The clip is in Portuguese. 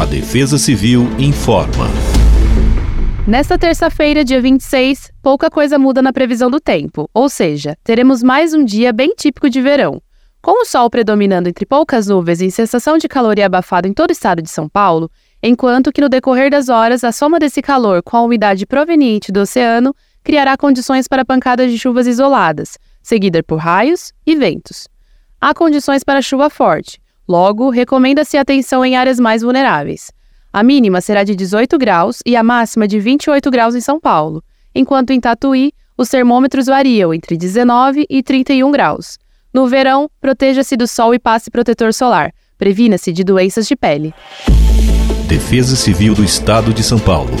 A Defesa Civil informa. Nesta terça-feira, dia 26, pouca coisa muda na previsão do tempo, ou seja, teremos mais um dia bem típico de verão. Com o sol predominando entre poucas nuvens e sensação de calor e abafado em todo o estado de São Paulo, enquanto que no decorrer das horas a soma desse calor com a umidade proveniente do oceano criará condições para pancadas de chuvas isoladas, seguida por raios e ventos. Há condições para chuva forte, logo recomenda-se atenção em áreas mais vulneráveis. A mínima será de 18 graus e a máxima de 28 graus em São Paulo, enquanto em Tatuí os termômetros variam entre 19 e 31 graus. No verão, proteja-se do sol e passe protetor solar. Previna-se de doenças de pele. Defesa Civil do Estado de São Paulo.